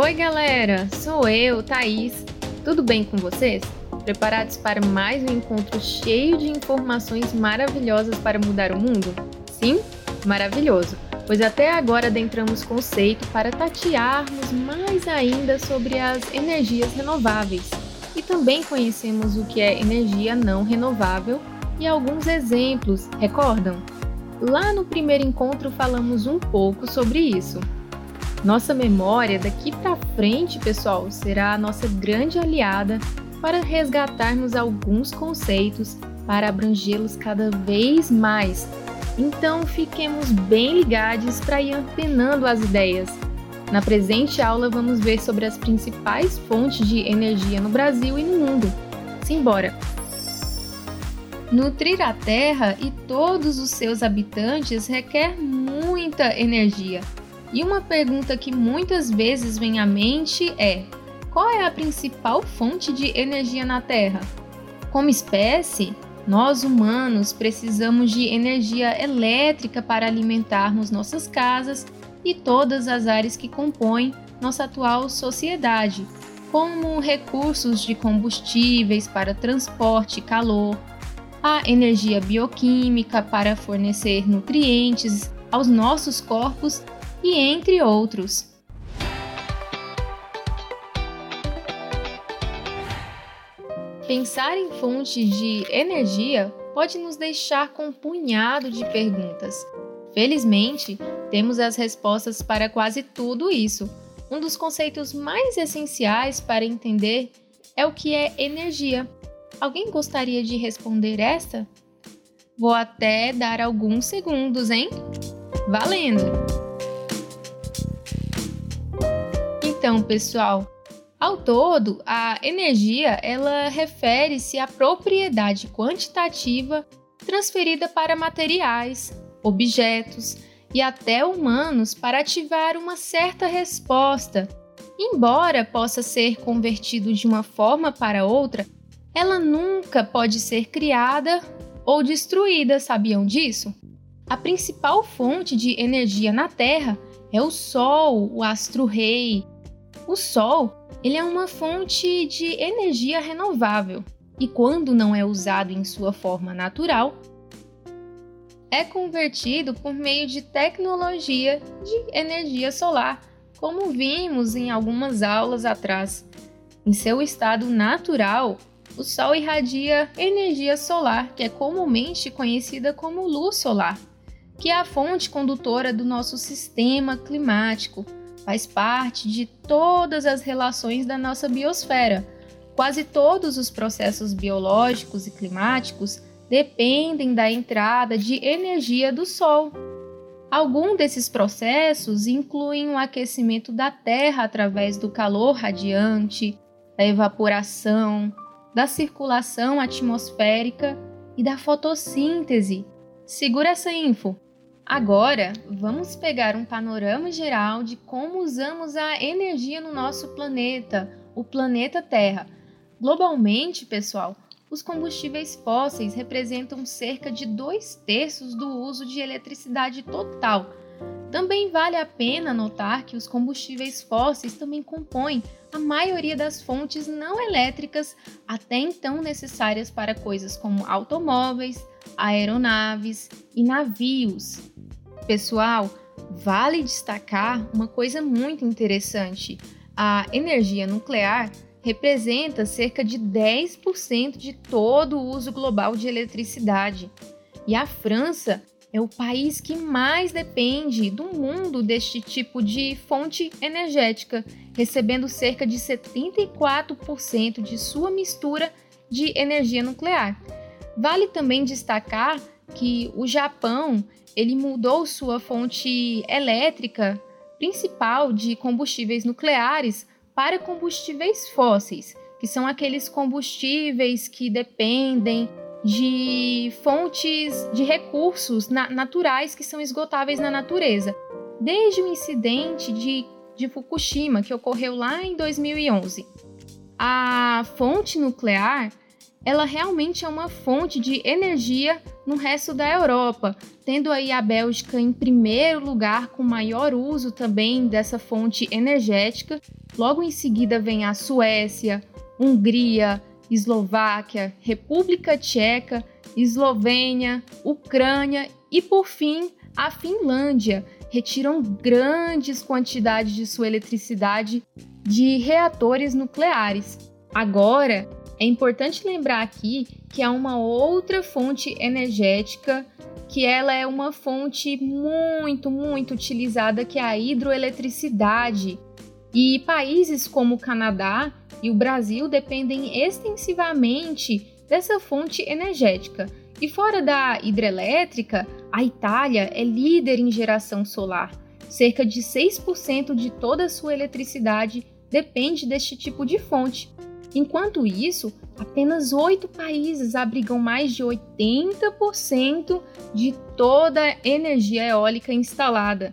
Oi, galera! Sou eu, Thaís. Tudo bem com vocês? Preparados para mais um encontro cheio de informações maravilhosas para mudar o mundo? Sim? Maravilhoso! Pois até agora adentramos conceito para tatearmos mais ainda sobre as energias renováveis e também conhecemos o que é energia não renovável e alguns exemplos, recordam? Lá no primeiro encontro falamos um pouco sobre isso. Nossa memória daqui para frente, pessoal, será a nossa grande aliada para resgatarmos alguns conceitos para abrangê-los cada vez mais. Então, fiquemos bem ligados para ir antenando as ideias. Na presente aula, vamos ver sobre as principais fontes de energia no Brasil e no mundo. Simbora! Nutrir a Terra e todos os seus habitantes requer muita energia. E uma pergunta que muitas vezes vem à mente é: qual é a principal fonte de energia na Terra? Como espécie, nós humanos precisamos de energia elétrica para alimentarmos nossas casas e todas as áreas que compõem nossa atual sociedade, como recursos de combustíveis para transporte e calor, a energia bioquímica para fornecer nutrientes aos nossos corpos e entre outros. Pensar em fontes de energia pode nos deixar com um punhado de perguntas. Felizmente, temos as respostas para quase tudo isso. Um dos conceitos mais essenciais para entender é o que é energia. Alguém gostaria de responder esta? Vou até dar alguns segundos, hein? Valendo! Então, pessoal, ao todo, a energia ela refere-se à propriedade quantitativa transferida para materiais, objetos e até humanos para ativar uma certa resposta. Embora possa ser convertido de uma forma para outra, ela nunca pode ser criada ou destruída, sabiam disso? A principal fonte de energia na Terra é o Sol, o astro-rei. O Sol ele é uma fonte de energia renovável e, quando não é usado em sua forma natural, é convertido por meio de tecnologia de energia solar, como vimos em algumas aulas atrás. Em seu estado natural, o Sol irradia energia solar, que é comumente conhecida como luz solar, que é a fonte condutora do nosso sistema climático, faz parte de todas as relações da nossa biosfera. Quase todos os processos biológicos e climáticos dependem da entrada de energia do Sol. Alguns desses processos incluem o aquecimento da Terra através do calor radiante, da evaporação, da circulação atmosférica e da fotossíntese. Segura essa info! Agora, vamos pegar um panorama geral de como usamos a energia no nosso planeta, o planeta Terra. Globalmente, pessoal, os combustíveis fósseis representam cerca de dois terços do uso de eletricidade total. Também vale a pena notar que os combustíveis fósseis também compõem a maioria das fontes não elétricas até então necessárias para coisas como automóveis, aeronaves e navios. Pessoal, vale destacar uma coisa muito interessante: a energia nuclear representa cerca de 10% de todo o uso global de eletricidade. E a França é o país que mais depende do mundo deste tipo de fonte energética, recebendo cerca de 74% de sua mistura de energia nuclear. Vale também destacar que o Japão ele mudou sua fonte elétrica principal de combustíveis nucleares para combustíveis fósseis, que são aqueles combustíveis que dependem de fontes de recursos na naturais que são esgotáveis na natureza. Desde o incidente de, de Fukushima, que ocorreu lá em 2011. A fonte nuclear ela realmente é uma fonte de energia no resto da Europa, tendo aí a Bélgica em primeiro lugar com maior uso também dessa fonte energética. Logo em seguida vem a Suécia, Hungria, Eslováquia, República Tcheca, Eslovênia, Ucrânia e por fim a Finlândia. Retiram grandes quantidades de sua eletricidade de reatores nucleares. Agora, é importante lembrar aqui que há uma outra fonte energética que ela é uma fonte muito, muito utilizada que é a hidroeletricidade. E países como o Canadá e o Brasil dependem extensivamente dessa fonte energética. E fora da hidrelétrica, a Itália é líder em geração solar. Cerca de 6% de toda a sua eletricidade depende deste tipo de fonte. Enquanto isso, apenas oito países abrigam mais de 80% de toda a energia eólica instalada.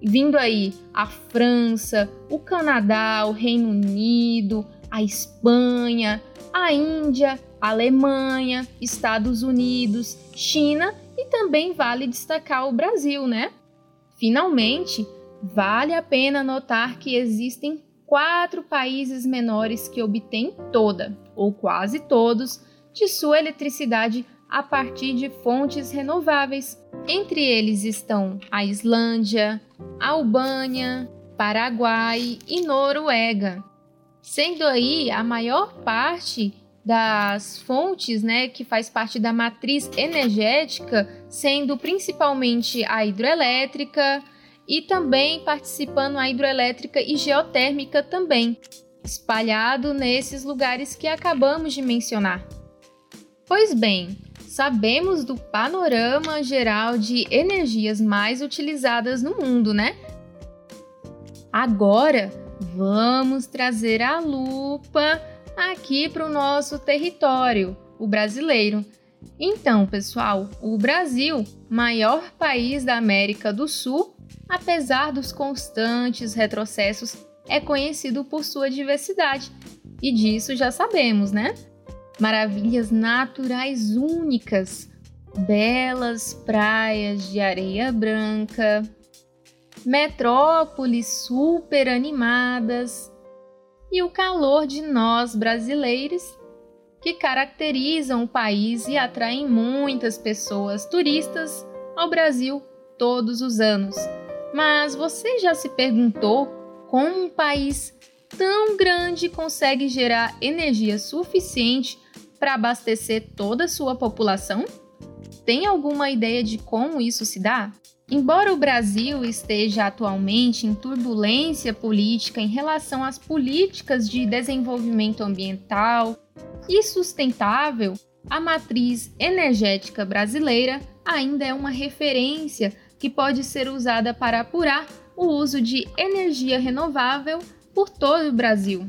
Vindo aí a França, o Canadá, o Reino Unido, a Espanha, a Índia, a Alemanha, Estados Unidos, China e também vale destacar o Brasil, né? Finalmente, vale a pena notar que existem quatro países menores que obtêm toda, ou quase todos, de sua eletricidade a partir de fontes renováveis. Entre eles estão a Islândia, Albânia, Paraguai e Noruega. Sendo aí a maior parte das fontes, né, que faz parte da matriz energética, sendo principalmente a hidrelétrica, e também participando a hidroelétrica e geotérmica também, espalhado nesses lugares que acabamos de mencionar. Pois bem, sabemos do panorama geral de energias mais utilizadas no mundo, né? Agora vamos trazer a lupa aqui para o nosso território, o brasileiro. Então, pessoal, o Brasil, maior país da América do Sul, apesar dos constantes retrocessos, é conhecido por sua diversidade. E disso já sabemos, né? Maravilhas naturais únicas, belas praias de areia branca, metrópoles super animadas e o calor de nós brasileiros que caracterizam o país e atraem muitas pessoas turistas ao Brasil todos os anos. Mas você já se perguntou como um país tão grande consegue gerar energia suficiente para abastecer toda a sua população? Tem alguma ideia de como isso se dá? Embora o Brasil esteja atualmente em turbulência política em relação às políticas de desenvolvimento ambiental e sustentável, a matriz energética brasileira ainda é uma referência que pode ser usada para apurar o uso de energia renovável por todo o Brasil.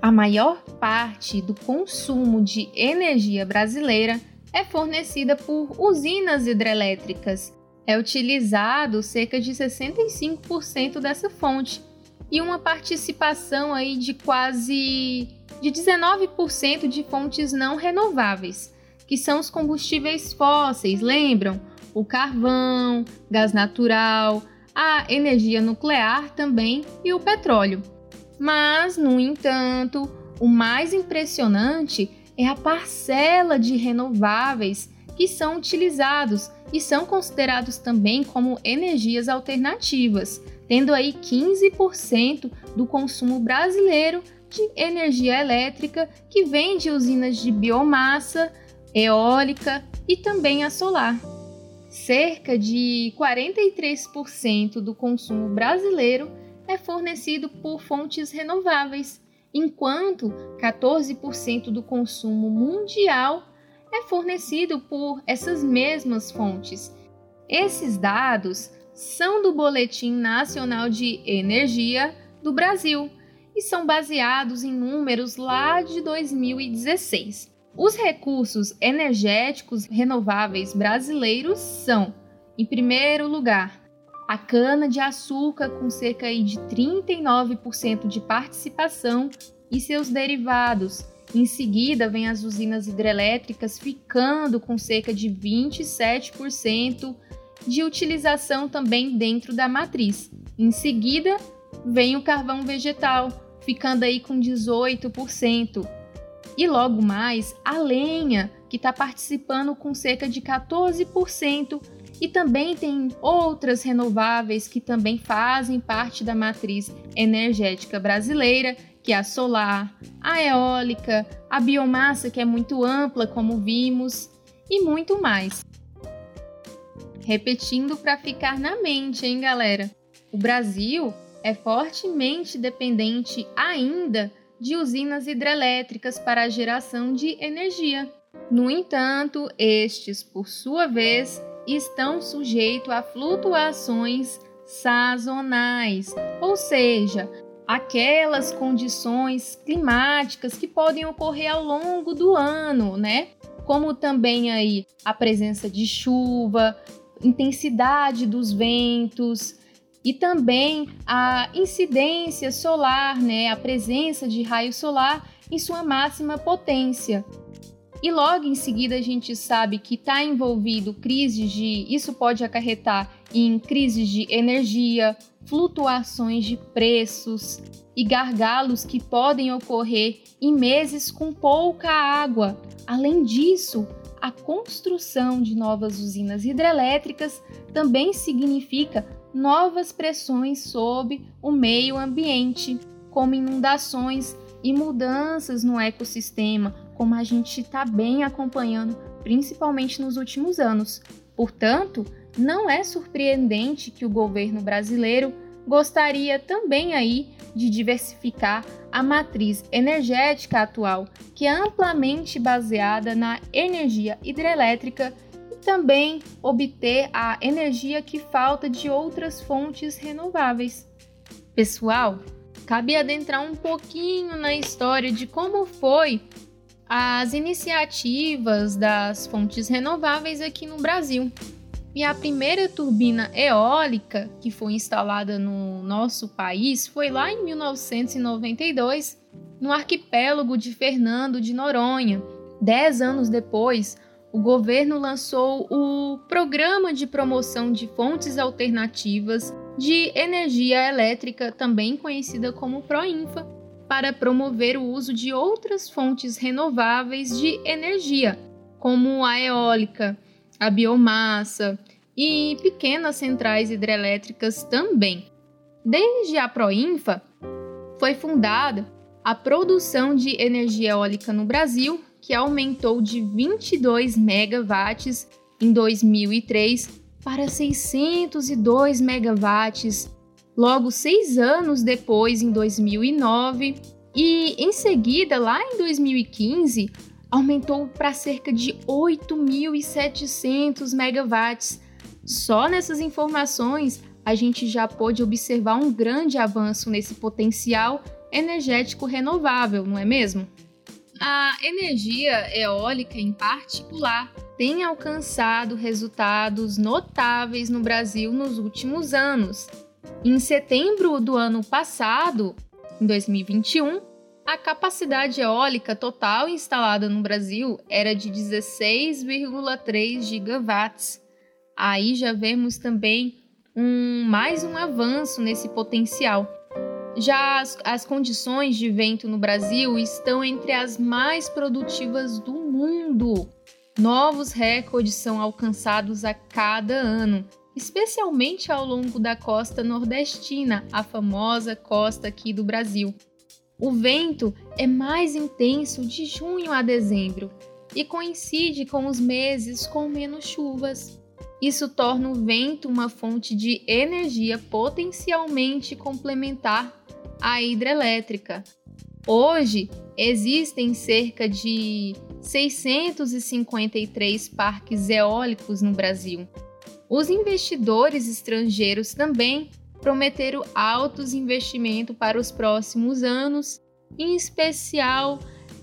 A maior parte do consumo de energia brasileira é fornecida por usinas hidrelétricas. É utilizado cerca de 65% dessa fonte e uma participação aí de quase de 19% de fontes não renováveis, que são os combustíveis fósseis, lembram? O carvão, gás natural, a energia nuclear também e o petróleo. Mas, no entanto, o mais impressionante é a parcela de renováveis que são utilizados e são considerados também como energias alternativas, tendo aí 15% do consumo brasileiro de energia elétrica que vem de usinas de biomassa, eólica e também a solar cerca de 43% do consumo brasileiro é fornecido por fontes renováveis, enquanto 14% do consumo mundial é fornecido por essas mesmas fontes. Esses dados são do Boletim Nacional de Energia do Brasil e são baseados em números lá de 2016. Os recursos energéticos renováveis brasileiros são, em primeiro lugar, a cana-de-açúcar, com cerca de 39% de participação, e seus derivados, Em seguida, vem as usinas hidrelétricas ficando com cerca de 27% de utilização também dentro da matriz. Em seguida, vem o carvão vegetal, ficando aí com 18%. E logo mais, a lenha, que está participando com cerca de 14%, e também tem outras renováveis que também fazem parte da matriz energética brasileira, que é a solar, a eólica, a biomassa, que é muito ampla, como vimos, e muito mais. Repetindo para ficar na mente, hein, galera? O Brasil é fortemente dependente ainda de usinas hidrelétricas para a geração de energia. No entanto, estes, por sua vez, estão sujeitos a flutuações sazonais, ou seja, aquelas condições climáticas que podem ocorrer ao longo do ano, né? Como também aí a presença de chuva, intensidade dos ventos, e também a incidência solar, né, a presença de raio solar em sua máxima potência. E logo em seguida a gente sabe que está envolvido crises de. Isso pode acarretar em crises de energia, flutuações de preços e gargalos que podem ocorrer em meses com pouca água. Além disso, a construção de novas usinas hidrelétricas também significa novas pressões sobre o meio ambiente, como inundações e mudanças no ecossistema, como a gente está bem acompanhando, principalmente nos últimos anos. Portanto, não é surpreendente que o governo brasileiro gostaria também aí de diversificar a matriz energética atual, que é amplamente baseada na energia hidrelétrica também obter a energia que falta de outras fontes renováveis. Pessoal, cabe adentrar um pouquinho na história de como foi as iniciativas das fontes renováveis aqui no Brasil. E a primeira turbina eólica que foi instalada no nosso país foi lá em 1992, no arquipélago de Fernando de Noronha. Dez anos depois, o governo lançou o Programa de Promoção de Fontes Alternativas de Energia Elétrica, também conhecida como PROINFA, para promover o uso de outras fontes renováveis de energia, como a eólica, a biomassa e pequenas centrais hidrelétricas também. Desde a Proinfa, foi fundada a produção de energia eólica no Brasil que aumentou de 22 megawatts em 2003 para 602 megawatts, logo seis anos depois, em 2009, e em seguida, lá em 2015, aumentou para cerca de 8.700 megawatts. Só nessas informações, a gente já pôde observar um grande avanço nesse potencial energético renovável, não é mesmo? A energia eólica, em particular, tem alcançado resultados notáveis no Brasil nos últimos anos. Em setembro do ano passado, em 2021, a capacidade eólica total instalada no Brasil era de 16,3 gigawatts. Aí já vemos também um, mais um avanço nesse potencial. Já as, as condições de vento no Brasil estão entre as mais produtivas do mundo. Novos recordes são alcançados a cada ano, especialmente ao longo da costa nordestina, a famosa costa aqui do Brasil. O vento é mais intenso de junho a dezembro e coincide com os meses com menos chuvas. Isso torna o vento uma fonte de energia potencialmente complementar a hidrelétrica. Hoje, existem cerca de 653 parques eólicos no Brasil. Os investidores estrangeiros também prometeram altos investimentos para os próximos anos, em especial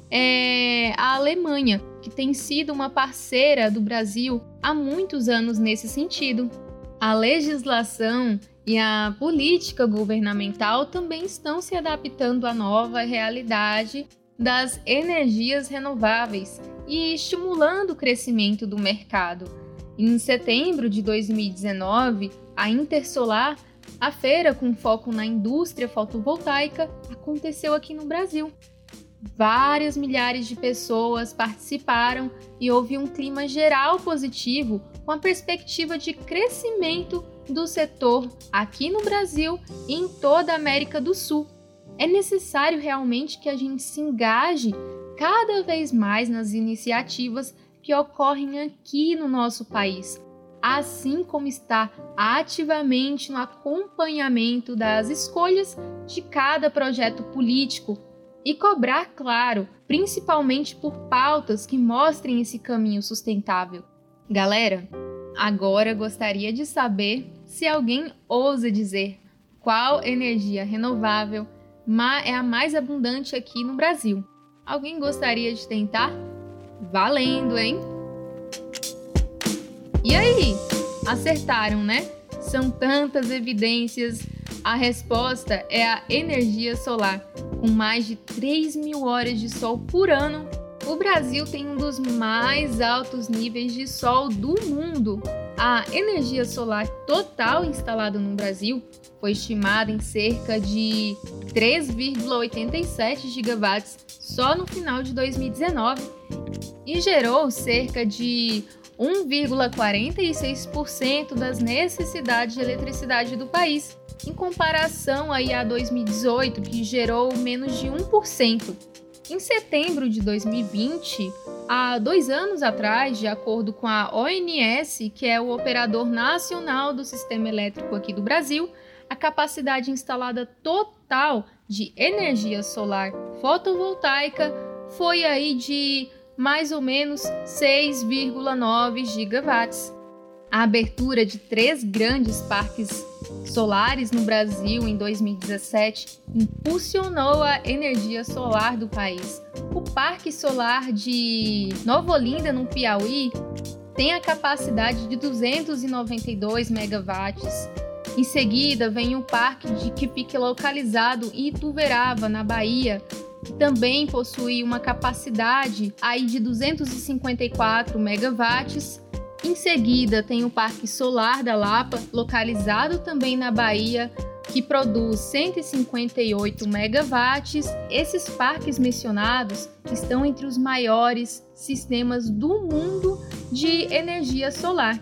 é, a Alemanha, que tem sido uma parceira do Brasil há muitos anos nesse sentido. A legislação e a política governamental também estão se adaptando à nova realidade das energias renováveis e estimulando o crescimento do mercado. Em setembro de 2019, a Intersolar, a feira com foco na indústria fotovoltaica, aconteceu aqui no Brasil. Várias milhares de pessoas participaram e houve um clima geral positivo com a perspectiva de crescimento do setor aqui no Brasil e em toda a América do Sul. É necessário realmente que a gente se engaje cada vez mais nas iniciativas que ocorrem aqui no nosso país, assim como está ativamente no acompanhamento das escolhas de cada projeto político e cobrar, claro, principalmente por pautas que mostrem esse caminho sustentável. Galera, agora gostaria de saber se alguém ousa dizer qual energia renovável é a mais abundante aqui no Brasil. Alguém gostaria de tentar? Valendo, hein? E aí? Acertaram, né? São tantas evidências. A resposta é a energia solar. Com mais de 3 mil horas de sol por ano, o Brasil tem um dos mais altos níveis de sol do mundo. A energia solar total instalada no Brasil foi estimada em cerca de 3,87 gigawatts só no final de 2019 e gerou cerca de 1,46% das necessidades de eletricidade do país, em comparação aí a 2018, que gerou menos de 1%. Em setembro de 2020, há dois anos atrás, de acordo com a ONS, que é o operador nacional do sistema elétrico aqui do Brasil, a capacidade instalada total de energia solar fotovoltaica foi aí de mais ou menos 6,9 gigawatts. A abertura de três grandes parques solares no Brasil em 2017 impulsionou a energia solar do país. O Parque Solar de Nova Olinda, no Piauí, tem a capacidade de 292 megawatts. Em seguida, vem o Parque de que localizado em Ituverava, na Bahia, que também possui uma capacidade aí de 254 megawatts em seguida, tem o Parque Solar da Lapa, localizado também na Bahia, que produz 158 megawatts. Esses parques mencionados estão entre os maiores sistemas do mundo de energia solar.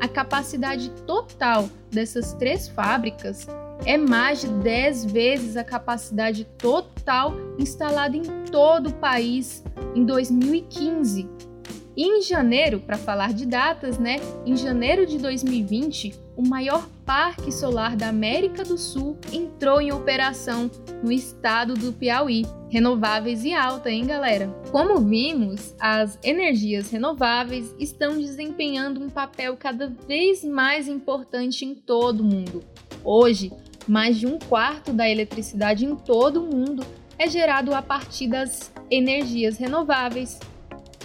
A capacidade total dessas três fábricas é mais de 10 vezes a capacidade total instalada em todo o país em 2015. E em janeiro, para falar de datas, né? Em janeiro de 2020, o maior parque solar da América do Sul entrou em operação no estado do Piauí. Renováveis e alta, hein, galera? Como vimos, as energias renováveis estão desempenhando um papel cada vez mais importante em todo o mundo. Hoje, mais de um quarto da eletricidade em todo o mundo é gerado a partir das energias renováveis,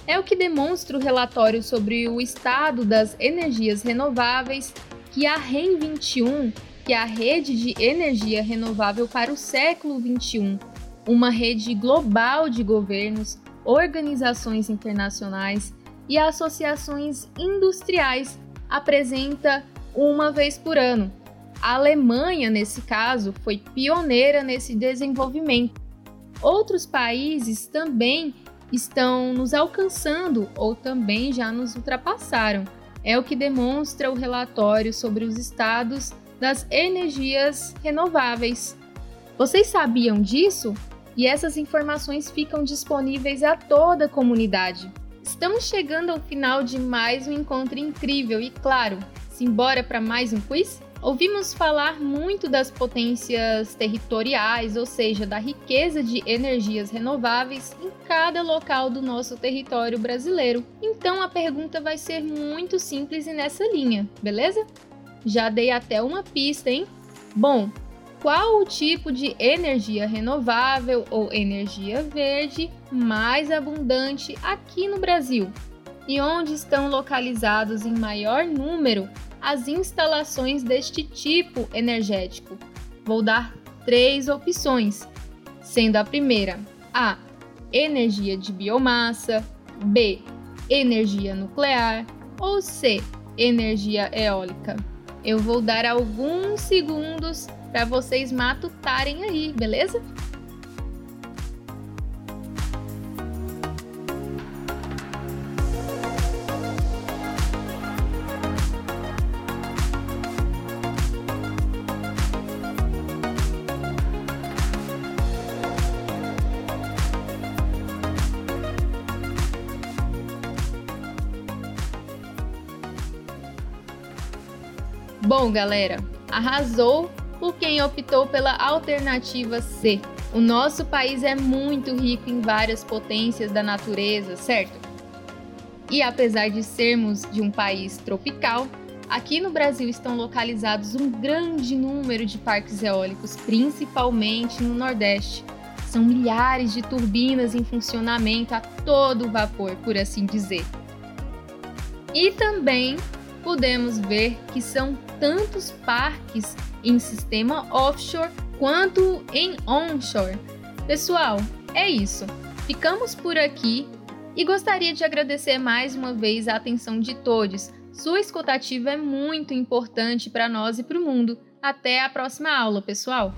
é o que demonstra o relatório sobre o estado das energias renováveis que a REN 21, que é a rede de energia renovável para o século 21, uma rede global de governos, organizações internacionais e associações industriais, apresenta uma vez por ano. A Alemanha, nesse caso, foi pioneira nesse desenvolvimento. Outros países também estão nos alcançando ou também já nos ultrapassaram. É o que demonstra o relatório sobre os estados das energias renováveis. Vocês sabiam disso? E essas informações ficam disponíveis a toda a comunidade. Estamos chegando ao final de mais um encontro incrível e, claro, simbora para mais um quiz? Ouvimos falar muito das potências territoriais, ou seja, da riqueza de energias renováveis em cada local do nosso território brasileiro. Então a pergunta vai ser muito simples e nessa linha, beleza? Já dei até uma pista, hein? Bom, qual o tipo de energia renovável ou energia verde mais abundante aqui no Brasil? E onde estão localizados em maior número as instalações deste tipo energético. Vou dar três opções, sendo a primeira A. energia de biomassa, B, energia nuclear ou C, energia eólica? Eu vou dar alguns segundos para vocês matutarem aí, beleza? Bom, galera, arrasou por quem optou pela alternativa C. O nosso país é muito rico em várias potências da natureza, certo? E apesar de sermos de um país tropical, aqui no Brasil estão localizados um grande número de parques eólicos, principalmente no Nordeste. São milhares de turbinas em funcionamento a todo vapor, por assim dizer. E também podemos ver que são tantos parques em sistema offshore quanto em onshore. Pessoal, é isso. Ficamos por aqui e gostaria de agradecer mais uma vez a atenção de todos. Sua escutativa é muito importante para nós e para o mundo. Até a próxima aula, pessoal!